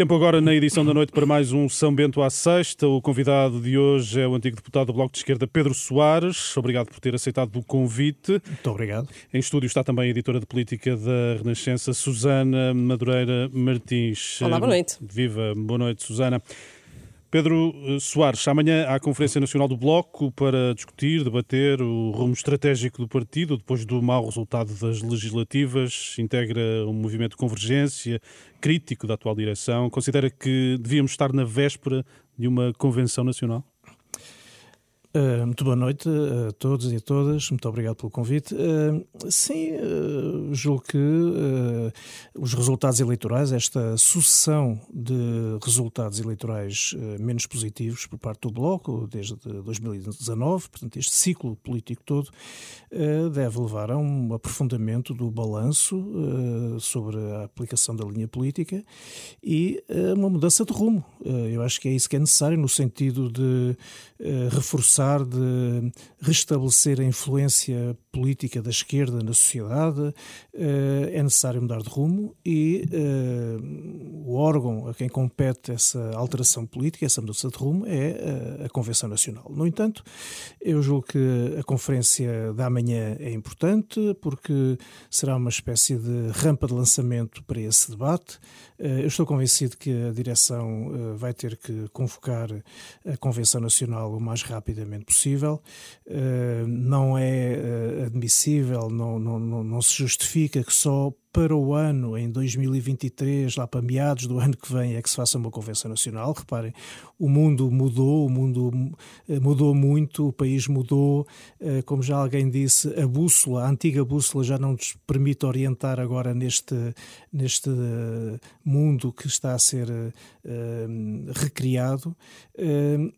Tempo agora na edição da noite para mais um São Bento à Sexta. O convidado de hoje é o antigo deputado do Bloco de Esquerda, Pedro Soares. Obrigado por ter aceitado o convite. Muito obrigado. Em estúdio está também a editora de política da Renascença, Susana Madureira Martins. Olá, boa noite. Viva, boa noite, Susana. Pedro eh, Soares, amanhã há a Conferência Nacional do Bloco para discutir, debater o rumo estratégico do partido depois do mau resultado das legislativas. Integra um movimento de convergência crítico da atual direção. Considera que devíamos estar na véspera de uma convenção nacional? Uh, muito boa noite a todos e a todas, muito obrigado pelo convite. Uh, sim, uh, julgo que os resultados eleitorais, esta sucessão de resultados eleitorais menos positivos por parte do Bloco, desde 2019, portanto, este ciclo político todo, deve levar a um aprofundamento do balanço sobre a aplicação da linha política e uma mudança de rumo. eu acho que é isso que é necessário, no sentido de reforçar de restabelecer a influência política da esquerda na sociedade, eh, é necessário mudar de rumo e eh, o órgão a quem compete essa alteração política, essa mudança de rumo, é eh, a Convenção Nacional. No entanto, eu julgo que a conferência da manhã é importante porque será uma espécie de rampa de lançamento para esse debate. Eu estou convencido que a direção vai ter que convocar a Convenção Nacional o mais rapidamente possível. Uh, não é uh, admissível, não, não, não, não se justifica que só para o ano, em 2023, lá para meados do ano que vem, é que se faça uma convenção nacional. Reparem, o mundo mudou, o mundo eh, mudou muito, o país mudou. Eh, como já alguém disse, a bússola, a antiga bússola já não nos permite orientar agora neste, neste eh, mundo que está a ser recriado.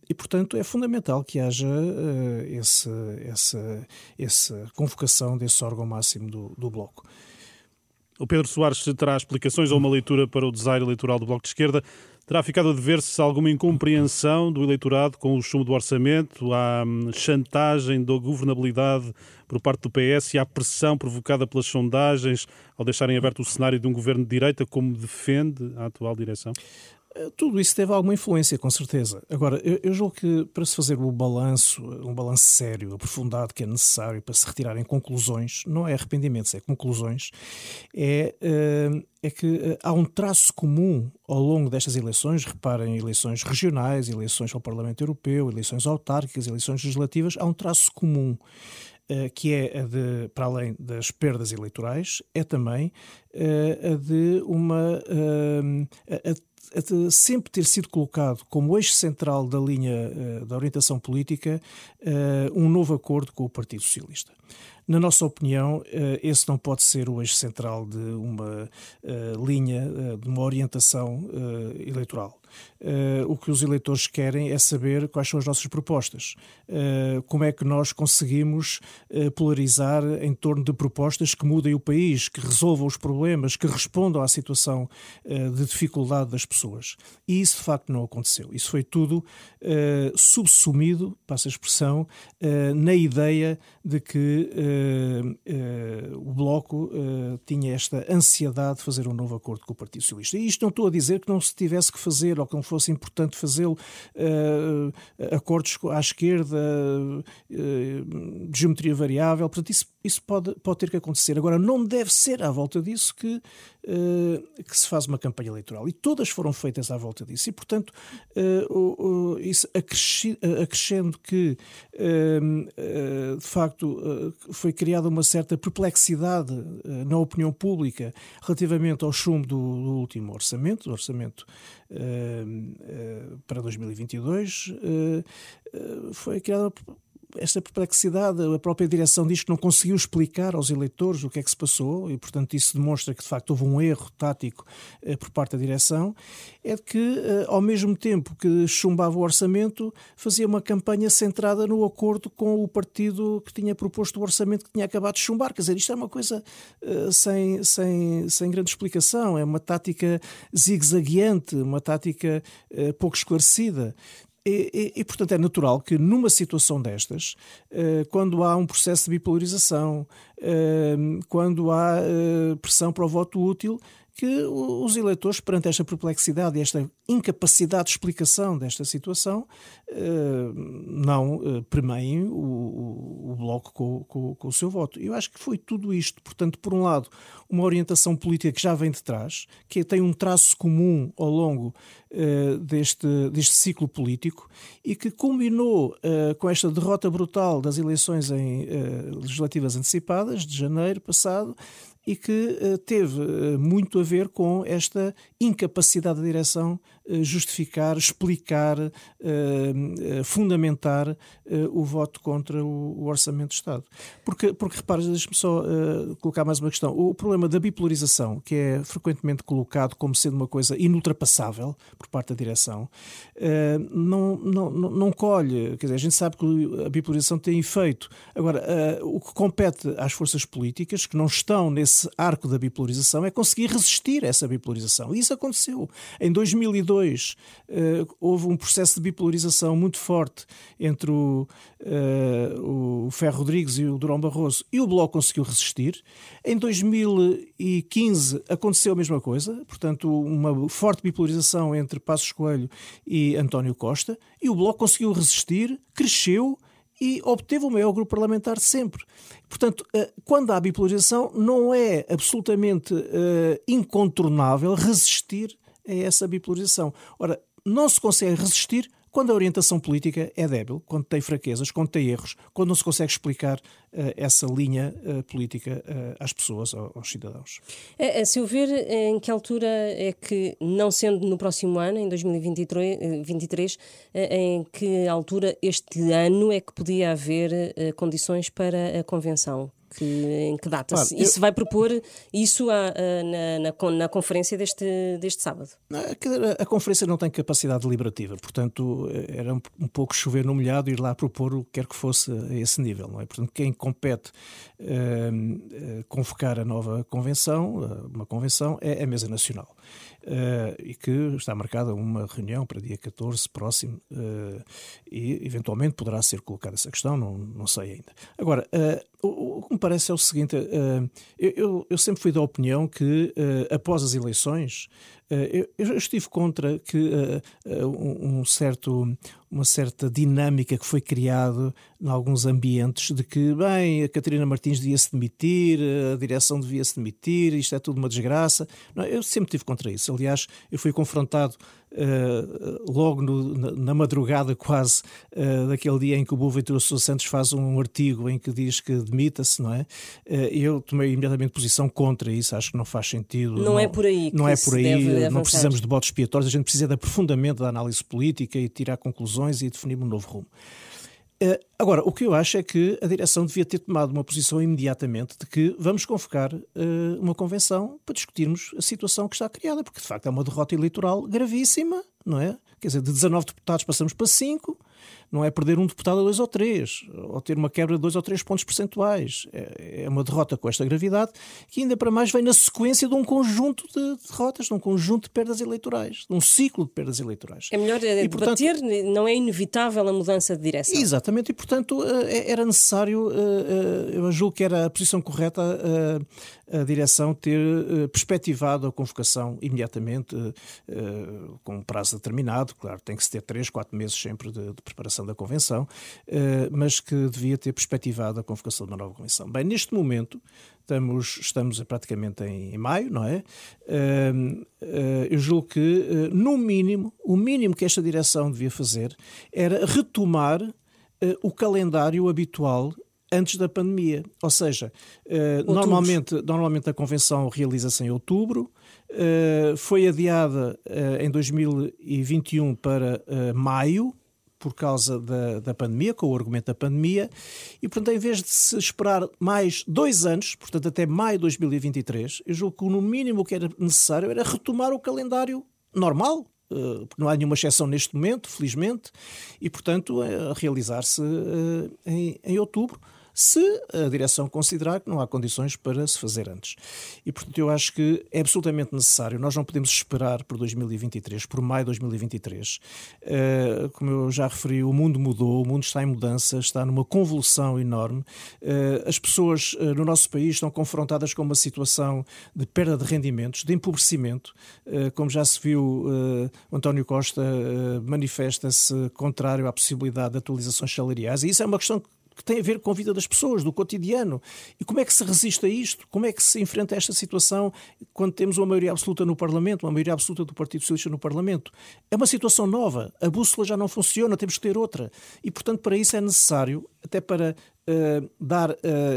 E, portanto, é fundamental que haja esse, essa, essa convocação desse órgão máximo do, do Bloco. O Pedro Soares terá explicações ou uma leitura para o desaire eleitoral do Bloco de Esquerda. Terá ficado a dever-se alguma incompreensão do eleitorado com o chumbo do orçamento, à hum, chantagem da governabilidade por parte do PS e à pressão provocada pelas sondagens ao deixarem aberto o cenário de um governo de direita, como defende a atual direção? Eh, tudo isso teve alguma influência, com certeza. Agora, eu, eu julgo que para se fazer o balanço, um balanço sério, aprofundado, que é necessário para se retirarem conclusões, não é arrependimentos, é conclusões, é, eh, é que eh, há um traço comum ao longo destas eleições, reparem, eleições regionais, eleições ao Parlamento Europeu, eleições autárquicas, eleições legislativas, há um traço comum que é a de, para além das perdas eleitorais, é também a de uma a, sempre ter sido colocado como eixo central da linha uh, da orientação política uh, um novo acordo com o Partido Socialista. Na nossa opinião, uh, esse não pode ser o eixo central de uma linha, de uma orientação eleitoral. Uh, o que os eleitores querem é saber quais são as nossas propostas. Uh, como é que nós conseguimos uh, polarizar em torno de propostas que mudem o país, que resolvam os problemas, que respondam à situação de dificuldade das pessoas. E isso de facto não aconteceu. Isso foi tudo subsumido, passa a expressão, na ideia de que o Bloco tinha esta ansiedade de fazer um novo acordo com o Partido Socialista. E isto não estou a dizer que não se tivesse que fazer ou que não fosse importante fazê-lo, uh, acordos à esquerda, uh, geometria variável, portanto, isso, isso pode, pode ter que acontecer. Agora, não deve ser à volta disso que, uh, que se faz uma campanha eleitoral. E todas foram feitas à volta disso. E, portanto, isso acrescendo que, de facto, foi criada uma certa perplexidade na opinião pública relativamente ao chumbo do, do último orçamento, do orçamento para 2022, foi criada esta perplexidade, a própria direção diz que não conseguiu explicar aos eleitores o que é que se passou e, portanto, isso demonstra que de facto houve um erro tático eh, por parte da direção. É que, eh, ao mesmo tempo que chumbava o orçamento, fazia uma campanha centrada no acordo com o partido que tinha proposto o orçamento que tinha acabado de chumbar. Quer dizer, isto é uma coisa eh, sem, sem, sem grande explicação, é uma tática zigue-zagueante, uma tática pouco esclarecida. E, e, e, portanto, é natural que numa situação destas, uh, quando há um processo de bipolarização, uh, quando há uh, pressão para o voto útil, que os eleitores, perante esta perplexidade e esta incapacidade de explicação desta situação, eh, não eh, premeiem o, Bloco com, o seu voto. Eu acho que foi tudo isto. Portanto, por um lado, uma orientação política que já vem de trás, que tem um traço comum ao longo uh, deste, deste ciclo político e que culminou uh, com esta derrota brutal das eleições em, legislativas antecipadas de janeiro passado e que uh, teve uh, muito a ver com esta incapacidade da direção justificar, explicar, fundamentar o voto contra o, Orçamento de Estado. Porque, porque repare, deixe-me só colocar mais uma questão. O problema da bipolarização, que é frequentemente colocado como sendo uma coisa inultrapassável por parte da direção, não, não, não colhe. Quer dizer, a gente sabe que a bipolarização tem efeito. Agora, o que compete às forças políticas que não estão nesse esse arco da bipolarização é conseguir resistir a essa bipolarização. E isso aconteceu. Em 2002 uh, houve um processo de bipolarização muito forte entre o, uh, o Ferro Rodrigues e o Durão Barroso e o Bloco conseguiu resistir. Em 2015 aconteceu a mesma coisa, portanto, uma forte bipolarização entre Passos Coelho e António Costa e o Bloco conseguiu resistir, cresceu e obteve o maior grupo parlamentar de sempre. Portanto, eh, quando há bipolarização, não é absolutamente incontornável resistir a essa bipolarização. Ora, não se consegue resistir quando a orientação política é débil, quando tem fraquezas, quando tem erros, quando não se consegue explicar uh, essa linha uh, política uh, às pessoas, aos, aos cidadãos. A, a seu ver, em que altura é que, não sendo no próximo ano, em 2023, 23, em que altura este ano é que podia haver condições para a convenção? Que, em que data? Claro, Isso eu... vai propor isso a, a, na, na, na, conferência deste, deste sábado? A, a, conferência não tem capacidade deliberativa, portanto era um, um, pouco chover no molhado ir lá propor o que quer que fosse a esse nível. Não é? Portanto, quem compete uh, convocar a nova convenção, eh, uma convenção, é a Mesa Nacional. Uh, e que está marcada uma reunião para dia 14 próximo uh, e eventualmente poderá ser colocada essa questão, não, não sei ainda. Agora, uh, o, que me parece é o seguinte: eu, eu, sempre fui da opinião que após as eleições eu, eu, estive contra que um, certo uma certa dinâmica que foi criada em alguns ambientes de que, bem, a Catarina Martins devia-se demitir, a direção devia-se demitir, isto é tudo uma desgraça. Não, eu sempre tive contra isso. Aliás, eu fui confrontado uh, logo no, na, na, madrugada quase uh, daquele dia em que o Boaventura Sousa Santos faz um artigo em que diz que demita-se, não é? Uh, eu tomei imediatamente posição contra isso, acho que não faz sentido. Não, é não é por aí. Não é por aí, não precisamos de botes expiatórios, a gente precisa de aprofundamento da análise política e tirar conclusões e definir um novo rumo. Uh, agora, o que eu acho é que a direção devia ter tomado uma posição imediatamente de que vamos convocar uh, uma convenção para discutirmos a situação que está criada, porque de facto é uma derrota eleitoral gravíssima, não é? Quer dizer, de 19 deputados passamos para 5, não é perder um deputado a dois ou três, ou ter uma quebra de dois ou três pontos percentuais. É, é uma derrota com esta gravidade que ainda para mais vem na sequência de um conjunto de derrotas, de um conjunto de perdas eleitorais, de um ciclo de perdas eleitorais. É melhor e, debater, portanto, não é inevitável a mudança de direção. Exatamente, e portanto eh, era necessário, eh, eh, eu julgo que era a posição correta a direção ter perspectivado a convocação imediatamente, com um prazo determinado, claro, tem que se ter três, quatro meses sempre de, de preparação da Convenção, eh, mas que devia ter perspectivado a convocação de uma nova Convenção. Bem, neste momento, estamos, estamos praticamente em, em maio, não é? Eh, eh, eu julgo que, no mínimo, o mínimo que esta direção devia fazer era retomar o calendário habitual antes da pandemia. Ou seja, uh, normalmente, normalmente a convenção realiza-se em outubro, uh, foi adiada uh, em 2021 para maio, por causa da, da pandemia, com o argumento da pandemia, e portanto, em vez de se esperar mais dois anos, portanto, até maio de 2023, eu julgo que no mínimo o que era necessário era retomar o calendário normal, porque não há nenhuma exceção neste momento, felizmente, e portanto, realizar-se eh, em, em outubro se a direção considerar que não há condições para se fazer antes. E, portanto, eu acho que é absolutamente necessário. Nós não podemos esperar por 2023, por maio de 2023. Uh, como eu já referi, o mundo mudou, o mundo está em mudança, está numa convulsão enorme. Uh, as pessoas uh, no nosso país estão confrontadas com uma situação de perda de rendimentos, de empobrecimento. como já se viu, António Costa manifesta-se contrário à possibilidade de atualizações salariais. E isso é uma questão que tem a ver com a vida das pessoas, do cotidiano. E como é que se resiste a isto? Como é que se enfrenta esta situação quando temos uma maioria absoluta no Parlamento, uma maioria absoluta do Partido Socialista no Parlamento? É uma situação nova. A bússola já não funciona, temos que ter outra. E, portanto, para isso é necessário, até para uh, dar uh,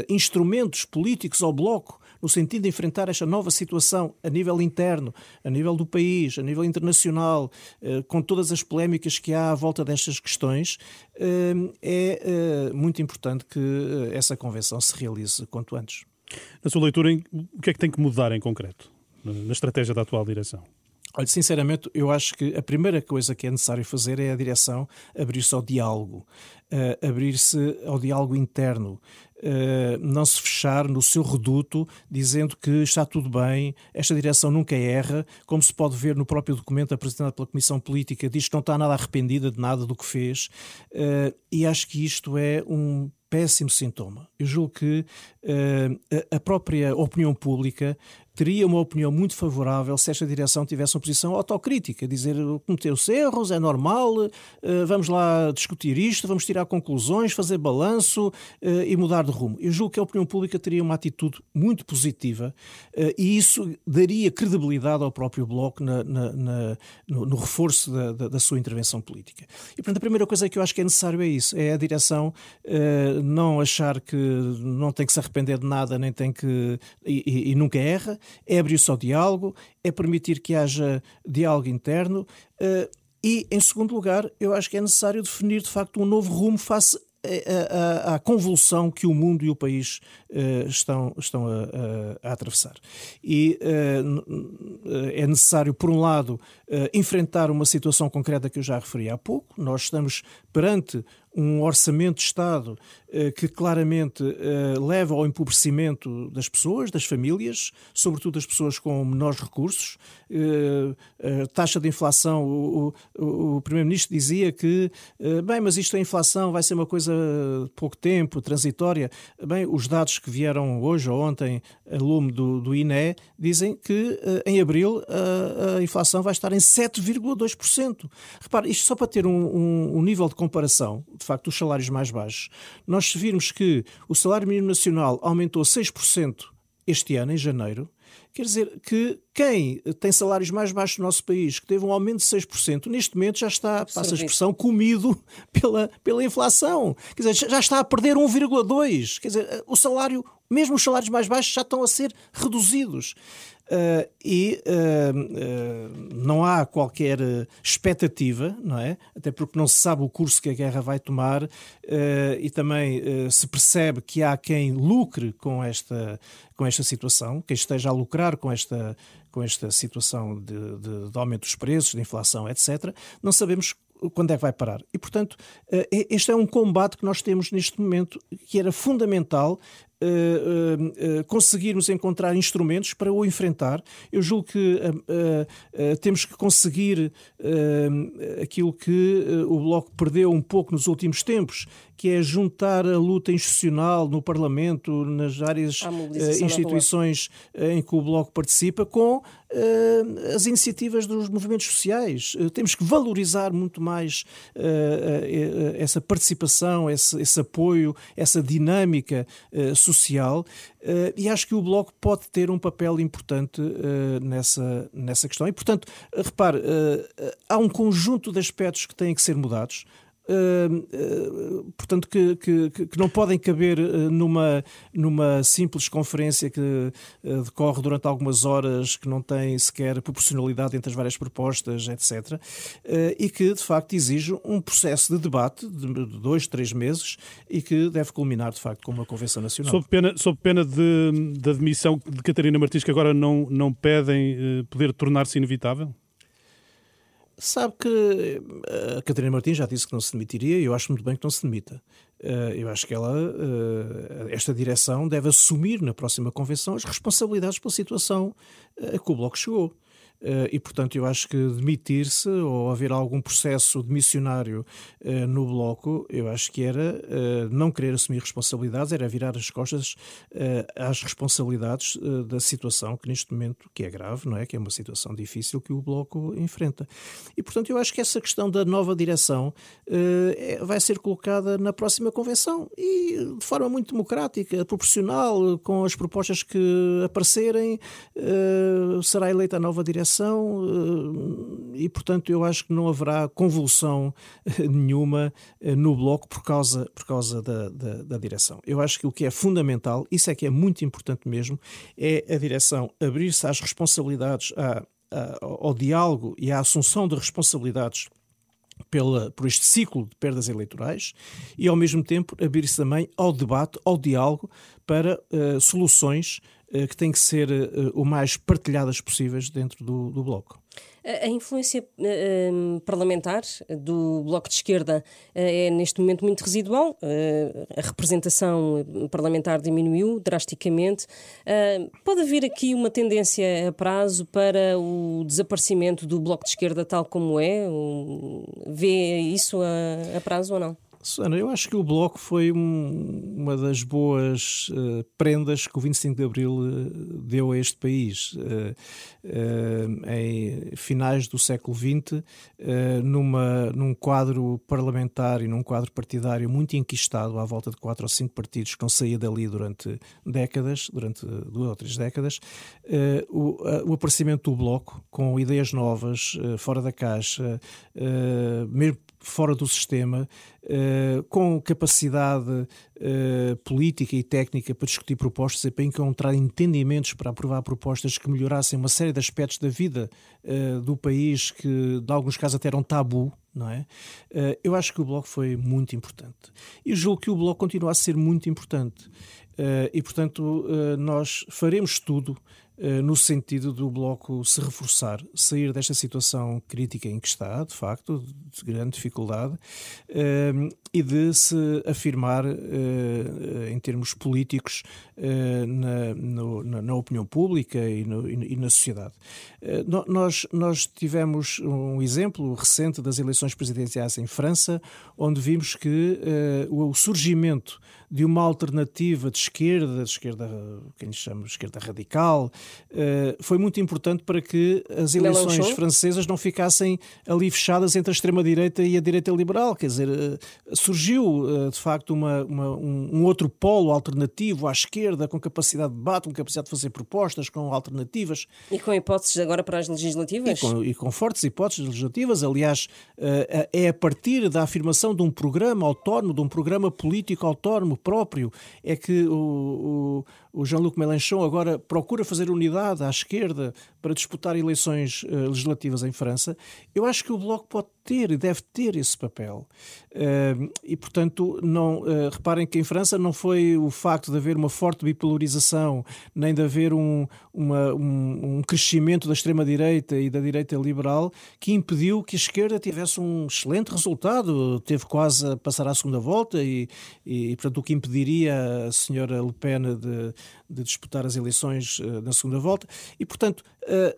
instrumentos políticos ao Bloco no sentido de enfrentar esta nova situação a nível interno, a nível do país, a nível internacional, eh, com todas as polémicas que há à volta destas questões, eh, é eh, muito importante que essa convenção se realize quanto antes. Na sua leitura, o que é que tem que mudar em concreto na estratégia da atual direção? Olha, sinceramente, eu acho que a primeira coisa que é necessário fazer é a direção abrir-se ao diálogo, uh, abrir-se ao diálogo interno, uh, não se fechar no seu reduto dizendo que está tudo bem, esta direção nunca erra, como se pode ver no próprio documento apresentado pela Comissão Política, diz que não está nada arrependida de nada do que fez, uh, e acho que isto é um péssimo sintoma. Eu julgo que a própria opinião pública teria uma opinião muito favorável se esta direção tivesse uma posição autocrítica, dizer cometeu-se erros, é normal, eh, vamos lá discutir isto, vamos tirar conclusões, fazer balanço eh, e mudar de rumo. Eu julgo que a opinião pública teria uma atitude muito positiva eh, e isso daria credibilidade ao próprio Bloco na, na, na, no, no, reforço da, da, da, sua intervenção política. E, portanto, a primeira coisa que eu acho que é necessário é isso, é a direção não achar que não tem que se arrepender de nada, nem tem que... e, e, e nunca erra, é abrir-se ao diálogo, é permitir que haja diálogo interno uh, e, em segundo lugar, eu acho que é necessário definir de facto um novo rumo face à convulsão que o mundo e o país uh, estão, estão a, a, a atravessar. E uh, é necessário, por um lado, enfrentar uma situação concreta que eu já referi há pouco. Nós estamos perante um orçamento de Estado eh, que claramente eh, leva ao empobrecimento das pessoas, das famílias, sobretudo das pessoas com menores recursos. Eh, a taxa de inflação, o, o, Primeiro-Ministro dizia que, bem, mas isto a inflação vai ser uma coisa de pouco tempo, transitória. Bem, os dados que vieram hoje ou ontem a lume do, do INE dizem que em abril a, a inflação vai estar em 7,2%. Repare, isto só para ter um, um, um nível de comparação, de facto, os salários mais baixos. Nós se virmos que o salário mínimo nacional aumentou 6% este ano, em janeiro, Quer dizer que quem tem salários mais baixos no nosso país, que teve um aumento de 6%, neste momento já está, passa a expressão, comido pela, pela inflação. Quer dizer, já está a perder 1,2%. Quer dizer, o salário, mesmo os salários mais baixos, já estão a ser reduzidos. Uh, e uh, uh, não há qualquer expectativa, não é? Até porque não se sabe o curso que a guerra vai tomar e também se percebe que há quem lucre com esta, com esta situação, quem esteja a lucrar com esta, com esta situação de, de, de aumento dos preços, de inflação, etc. Não sabemos quando é que vai parar. E, portanto, este é um combate que nós temos neste momento que era fundamental uh, uh, conseguirmos encontrar instrumentos para o enfrentar. Eu julgo que temos que conseguir aquilo que o Bloco perdeu um pouco nos últimos tempos, que é juntar a luta institucional no Parlamento, nas áreas instituições em que o Bloco participa, com as iniciativas dos movimentos sociais. temos que valorizar muito mais essa participação, esse, esse, apoio, essa dinâmica social e acho que o Bloco pode ter um papel importante nessa, nessa questão. E, portanto, repare, há um conjunto de aspectos que têm que ser mudados. Uh, uh, portanto, que, que, que, não podem caber uh, numa, numa simples conferência que decorre durante algumas horas, que não tem sequer proporcionalidade entre as várias propostas, etc. e que, de facto, exige um processo de debate de dois, três meses e que deve culminar, de facto, com uma convenção nacional. Sob pena, sob pena de, de admissão de Catarina Martins, que agora não, não pedem poder tornar-se inevitável? Sabe que a Catarina Martins já disse que não se demitiria e eu acho muito bem que não se demita. Eu acho que ela, esta direção, deve assumir na próxima convenção as responsabilidades pela situação a que o Bloco chegou. Eh, e, portanto, eu acho que demitir-se ou haver algum processo demissionário uh, no Bloco, eu acho que era uh, não querer assumir responsabilidades, era virar as costas às responsabilidades da situação que neste momento, que é grave, não é? Que é uma situação difícil que o Bloco enfrenta. E, portanto, eu acho que essa questão da nova direção é, vai ser colocada na próxima convenção e de forma muito democrática, proporcional, com as propostas que aparecerem, será eleita a nova direção eh, e, portanto, eu acho que não haverá convulsão eh, nenhuma eh, no Bloco por causa, por causa da, da, da direção. Eu acho que o que é fundamental, isso é que é muito importante mesmo, é a direção abrir-se às responsabilidades, à, à, ao diálogo e à assunção de responsabilidades pela, por este ciclo de perdas eleitorais e, ao mesmo tempo, abrir-se também ao debate, ao diálogo para uh, soluções que têm que ser uh, o mais partilhadas possíveis dentro do, do Bloco. A influência uh, parlamentar do Bloco de Esquerda é neste momento muito residual. A representação parlamentar diminuiu drasticamente. pode haver aqui uma tendência a prazo para o desaparecimento do Bloco de Esquerda tal como é? Vê isso a prazo ou não? Susana, eu acho que o Bloco foi um, uma das boas uh, prendas que o 25 de Abril uh, deu a este país. Uh, em finais do século XX, numa, num quadro parlamentar e num quadro partidário muito enquistado, à volta de quatro ou cinco partidos que não saía dali durante décadas, durante duas ou três décadas, o, o, aparecimento do Bloco, com ideias novas, fora da caixa, mesmo fora do sistema, uh, com capacidade uh, política e técnica para discutir propostas e para encontrar entendimentos para aprovar propostas que melhorassem uma série de aspectos da vida uh, do país que, em alguns casos, até eram tabu. Não é? eu acho que o Bloco foi muito importante. E julgo que o Bloco continua a ser muito importante. e, portanto, nós faremos tudo eh, no sentido do Bloco se reforçar, sair desta situação crítica em que está, de facto, de grande dificuldade, eh, e de se afirmar eh, em termos políticos na, no, na, opinião pública e, no, e na sociedade. Nós, nós tivemos um exemplo recente das eleições presidenciais em França, onde vimos que o surgimento de uma alternativa de esquerda, de esquerda, quem chama de esquerda radical, uh, foi muito importante para que as eleições francesas não ficassem ali fechadas entre a extrema-direita e a direita liberal. Quer dizer, uh, surgiu uh, de facto uma, uma, um, um, outro polo alternativo à esquerda, com capacidade de debate, com capacidade de fazer propostas, com alternativas. E com hipóteses agora para as legislativas? E com, e com fortes hipóteses legislativas. Aliás, é a partir da afirmação de um programa autónomo, de um programa político autónomo próprio, é que o, o, o Jean-Luc Mélenchon agora procura fazer unidade à esquerda para disputar eleições uh, legislativas em França. Eu acho que o Bloco pode ter e deve ter esse papel. Uh, e, portanto, não, uh, reparem que em França não foi o facto de haver uma forte bipolarização, nem de haver um, uma, um, um crescimento da extrema-direita e da direita liberal que impediu que a esquerda tivesse um excelente resultado. Teve quase a passar à segunda volta e, e portanto, o que impediria a senhora Le Pen de, de disputar as eleições uh, na segunda volta. E, portanto, uh,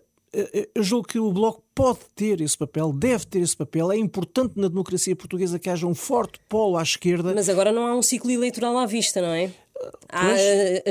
eu julgo que o Bloco pode ter esse papel, deve ter esse papel. É importante na democracia portuguesa que haja um forte polo à esquerda. Mas agora não há um ciclo eleitoral à vista, não é? Há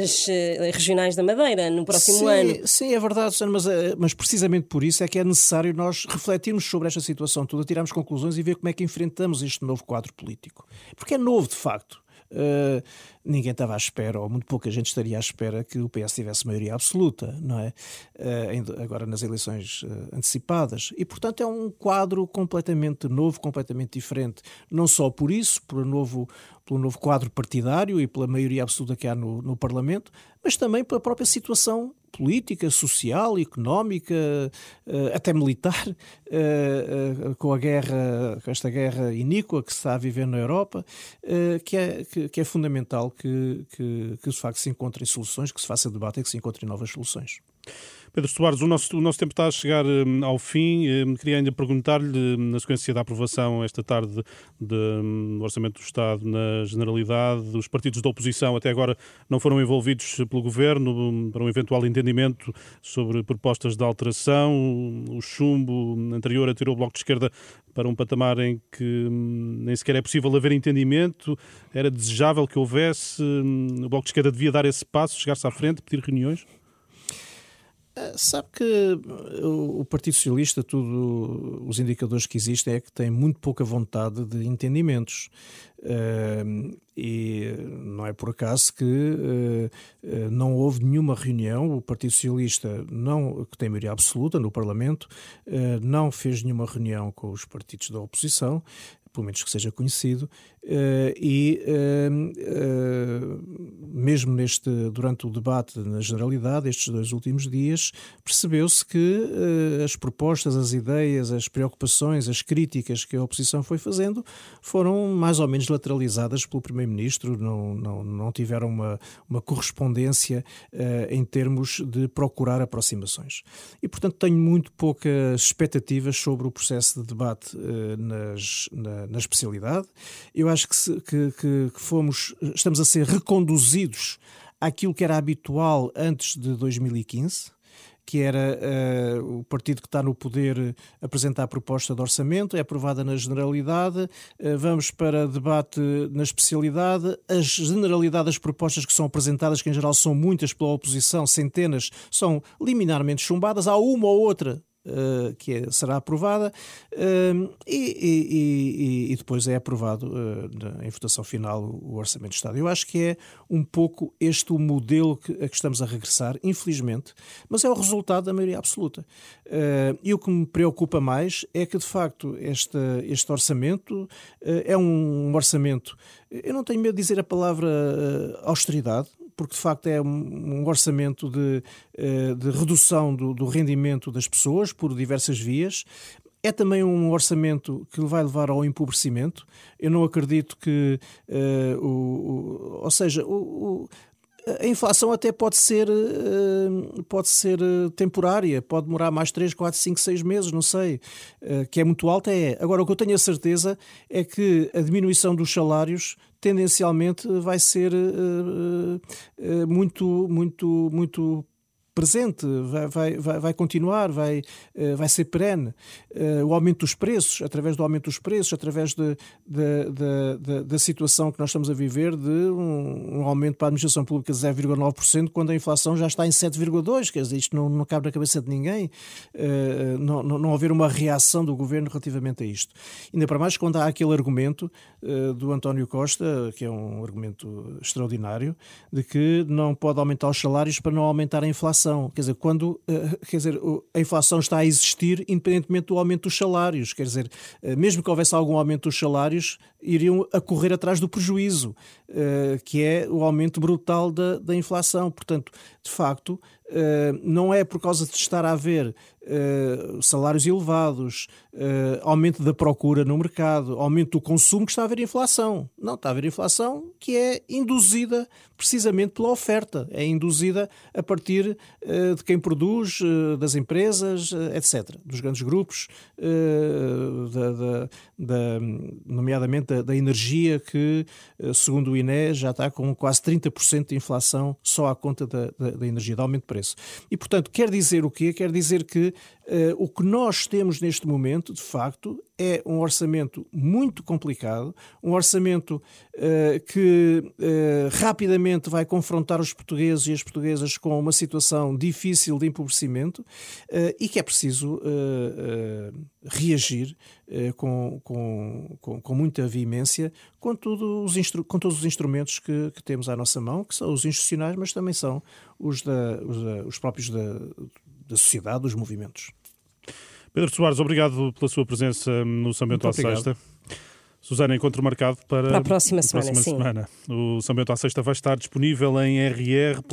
as regionais da Madeira no próximo sim, ano. Sim, é verdade, mas, mas precisamente por isso é que é necessário nós refletirmos sobre esta situação toda, tirarmos conclusões e ver como é que enfrentamos este novo quadro político. Porque é novo, de facto. Uh, ninguém estava à espera, ou muito pouca gente estaria à espera que o PS tivesse maioria absoluta, não é? Uh, agora nas eleições uh, antecipadas. E, portanto, é um quadro completamente novo, completamente diferente. Não só por isso, por novo, pelo novo quadro partidário e pela maioria absoluta que há no, no Parlamento, mas também pela própria situação política, social, económica, eh, até militar, eh, eh, com a guerra, com esta guerra iníqua que se está a viver na Europa, que é, que, é fundamental que, que, que de facto se encontrem soluções, que se faça debate e que se encontrem novas soluções. Pedro Soares, o nosso, o nosso tempo está a chegar um, ao fim. Um, queria ainda perguntar-lhe, hum, na sequência da aprovação esta tarde do um, Orçamento do Estado na Generalidade, os partidos da oposição até agora não foram envolvidos pelo Governo hum, para um eventual entendimento sobre propostas de alteração. O chumbo anterior atirou o Bloco de Esquerda para um patamar em que hum, nem sequer é possível haver entendimento. Era desejável que houvesse. O Bloco de Esquerda devia dar esse passo, chegar-se à frente, pedir reuniões? Eh, sabe que eh, o Partido Socialista, tudo, os indicadores que existem é que tem muito pouca vontade de entendimentos. Uh, e não é por acaso que uh, não houve nenhuma reunião. O Partido Socialista, não, que tem maioria absoluta no Parlamento, uh, não fez nenhuma reunião com os partidos da oposição pelo menos que seja conhecido, eh, e eh, eh, mesmo neste, durante o debate na generalidade, estes dois últimos dias, percebeu-se que as propostas, as ideias, as preocupações, as críticas que a oposição foi fazendo foram mais ou menos lateralizadas pelo Primeiro-Ministro, não, não, não tiveram uma, uma correspondência em termos de procurar aproximações. E, portanto, tenho muito poucas expectativas sobre o processo de debate nas, na, na especialidade. Eu acho que, se, que, que, fomos, estamos a ser reconduzidos àquilo que era habitual antes de 2015 que era uh, o partido que está no poder apresentar a proposta de orçamento, é aprovada na generalidade, uh, vamos para debate na especialidade, a generalidade das propostas que são apresentadas, que em geral são muitas pela oposição, centenas, são liminarmente chumbadas, há uma ou outra Uh, que é, será aprovada uh, e, e, e, depois é aprovado uh, em votação final o, o, Orçamento de Estado. Eu acho que é um pouco este o modelo que, a que estamos a regressar, infelizmente, mas é o resultado da maioria absoluta. e o que me preocupa mais é que, de facto, este, este orçamento é um orçamento. Eu não tenho medo de dizer a palavra austeridade, porque de facto é um, orçamento de, eh, de redução do, do rendimento das pessoas por diversas vias, é também um orçamento que vai levar ao empobrecimento. Eu não acredito que, uh, o, o, ou seja, o, a inflação até pode ser, uh, pode ser temporária, pode demorar mais 3, 4, 5, 6 meses, não sei, uh, que é muito alta, é. Agora, o que eu tenho a certeza é que a diminuição dos salários tendencialmente vai ser muito, muito, muito presente, vai, vai, vai continuar, vai, eh, vai ser perene. Eh, o aumento dos preços, através do aumento dos preços, através de da situação que nós estamos a viver de um, um aumento para a administração pública de 0,9%, quando a inflação já está em 7,2%. Quer dizer, isto não, não cabe na cabeça de ninguém, eh, não, não, não haver uma reação do governo relativamente a isto. Ainda para mais quando há aquele argumento do António Costa, que é um argumento extraordinário, de que não pode aumentar os salários para não aumentar a inflação inflação. Quer dizer, quando eh, quer dizer, a inflação está a existir independentemente do aumento dos salários. Quer dizer, eh, mesmo que houvesse algum aumento dos salários, iriam a correr atrás do prejuízo, eh, que é o aumento brutal da, da inflação. Portanto, de facto, não é por causa de estar a haver uh, salários elevados, uh, aumento da procura no mercado, aumento do consumo, que está a haver inflação. Não, está a haver inflação que é induzida precisamente pela oferta, é induzida a partir de quem produz, das empresas, etc., dos grandes grupos, da, da, da, nomeadamente da, da, energia, que, segundo o INE, já está com quase 30% de inflação só à conta da, da energia, de aumento de preço. E, portanto, quer dizer o quê? Quer dizer que Uh, o que nós temos neste momento, de facto, é um orçamento muito complicado, um orçamento uh, que uh, rapidamente vai confrontar os portugueses e as portuguesas com uma situação difícil de empobrecimento e que é preciso reagir com, com, com, com, muita veemência com, com todos os instrumentos que, que, temos à nossa mão, que são os institucionais, mas também são os, da, os, da, os próprios da, da sociedade, dos movimentos. Pedro Soares, obrigado pela sua presença no São Bento à Sexta. Susana, encontro marcado para, para a próxima, semana, próxima semana. O São Bento à Sexta vai estar disponível em rr.sapo.pt.